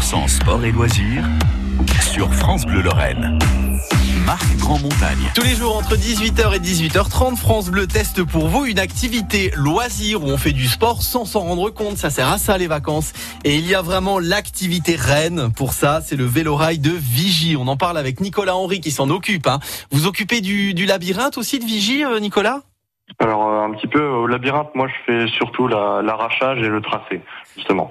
100% sport et loisirs sur France Bleu Lorraine. Marc Grand Montagne. Tous les jours entre 18h et 18h30, France Bleu teste pour vous une activité loisir où on fait du sport sans s'en rendre compte. Ça sert à ça les vacances. Et il y a vraiment l'activité reine pour ça, c'est le vélo-rail de Vigie. On en parle avec Nicolas Henry qui s'en occupe. Hein. Vous occupez du, du labyrinthe aussi de Vigie, euh, Nicolas? Alors euh, un petit peu au labyrinthe, moi je fais surtout la- l'arrachage et le tracé, justement.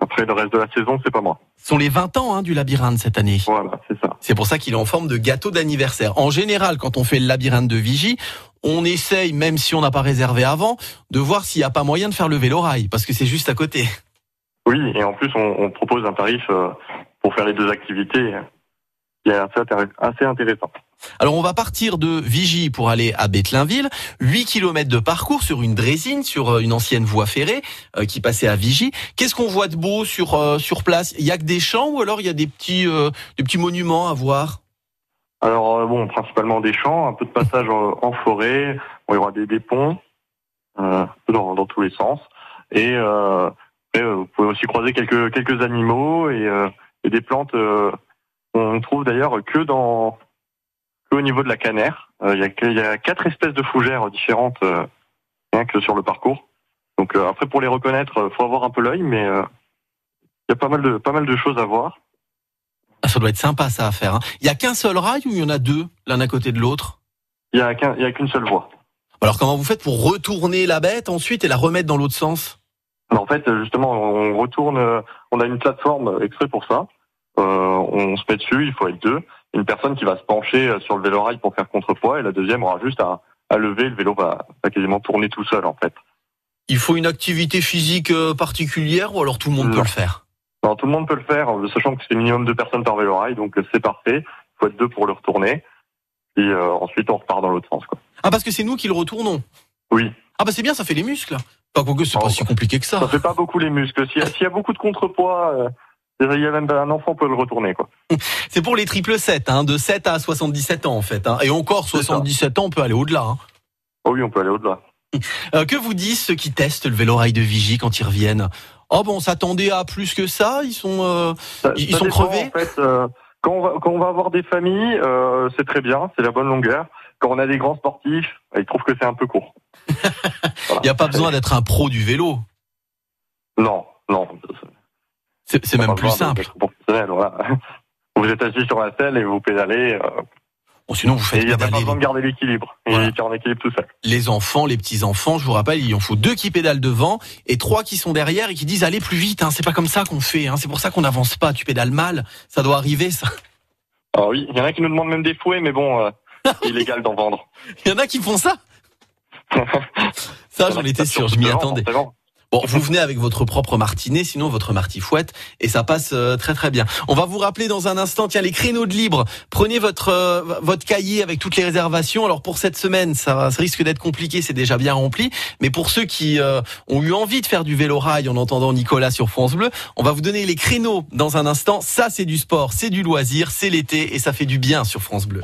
Après le reste de la saison, c'est pas moi. Ce sont les 20 ans hein, du labyrinthe cette année. Voilà, c'est ça. C'est pour ça qu'il est en forme de gâteau d'anniversaire. En général, quand on fait le labyrinthe de Vigie, on essaye, même si on n'a pas réservé avant, de voir s'il n'y a pas moyen de faire le vélo-rail, parce que c'est juste à côté. Oui, et en plus on, on propose un tarif euh, pour faire les deux activités qui est assez intéressant. Alors on va partir de Vigie pour aller à Bethlainville, 8 km de parcours sur une drésine, sur euh, une ancienne voie ferrée euh, qui passait à Vigie. Qu'est-ce qu'on voit de beau sur euh, sur place? Il y a que des champs ou alors il y a des petits des petits monuments à voir? Alors bon, principalement des champs, un peu de passage en, forêt, il y aura des, ponts dans, dans tous les sens. Et vous pouvez aussi croiser quelques quelques animaux et, et des plantes. euh, on trouve d'ailleurs que dans que au niveau de la canère. Euh, Il y, a, y quatre espèces de fougères différentes euh, rien que sur le parcours. Donc euh, après pour les reconnaître, il faut avoir un peu l'œil, mais il y a pas mal de pas mal de choses à voir. Ah, Ça doit être sympa ça à faire. hein. Il y a qu'un seul rail ou il y en a deux, l'un à côté de l'autre? Il y a qu'une seule voie. Alors comment vous faites pour retourner la bête ensuite et la remettre dans l'autre sens? Alors, en fait, justement, on retourne, on a une plateforme exprès pour ça. Euh, on se met dessus, il faut être deux. Une personne qui va se pencher euh, sur le vélo-rail pour faire contrepoids et la deuxième aura juste à, à lever. Le vélo va, va quasiment tourner tout seul, en fait. Il faut une activité physique euh, particulière ou alors tout le monde peut Non. le faire? Alors, tout le monde peut le faire, euh, sachant que c'est minimum deux personnes par vélo-rail, donc euh, c'est parfait. Il faut être deux pour le retourner. Et euh, ensuite, on repart dans l'autre sens. Quoi. Ah parce que c'est nous qui le retournons. Oui, Ah bah c'est bien, ça fait les muscles. Pas que c'est pas Oh. si compliqué que ça. ça fait pas beaucoup les muscles. S'il y, a- s'il y a beaucoup de contrepoids, euh, un enfant peut le retourner. Quoi. C'est pour les triple 7, hein, de 7 à 77 ans en fait. Hein. Et encore C'est ça. 77 ans, on peut aller au-delà. Hein. Oh oui, on peut aller au-delà. Euh, que vous disent ceux qui testent le vélo-rail de Vigie quand ils reviennent? Oh bon, on s'attendait à plus que ça. Ils sont. euh, Ça- Ils- ça sont dépend, crevés? En fait, euh, quand, on va, quand on va avoir des familles, c'est très bien, c'est la bonne longueur. Quand on a des grands sportifs, ils trouvent que c'est un peu court. Voilà. Il n'y a pas besoin d'être un pro du vélo. Non, non. C'est même plus simple. voilà. Vous êtes assis sur la selle et vous pédalez. euh, Bon, sinon, vous faites il n'y a pas besoin de garder l'équilibre. Il Voilà. est en équilibre tout seul. les enfants, les petits enfants. Je vous rappelle, il en faut deux qui pédalent devant et trois qui sont derrière et qui disent allez plus vite. Hein, c'est pas comme ça qu'on fait. Hein, c'est pour ça qu'on n'avance pas. Tu pédales mal. Ça doit arriver. Ça. Alors oui, il y en a qui nous demandent même des fouets, mais bon, euh, c'est illégal d'en vendre. Il y en a qui font ça. Ça, j'en étais sûr. Je m'y attendais. forcément. Bon, vous venez avec votre propre martinet, sinon votre martifouette, et ça passe euh, très très bien. On va vous rappeler dans un instant, tiens, les créneaux de libre. Prenez votre euh, votre cahier avec toutes les réservations. Alors pour cette semaine, ça, ça risque d'être compliqué, c'est déjà bien rempli. Mais pour ceux qui euh, ont eu envie de faire du vélo rail en entendant Nicolas sur France Bleu, on va vous donner les créneaux dans un instant. Ça, c'est du sport, c'est du loisir, c'est l'été, et ça fait du bien sur France Bleu.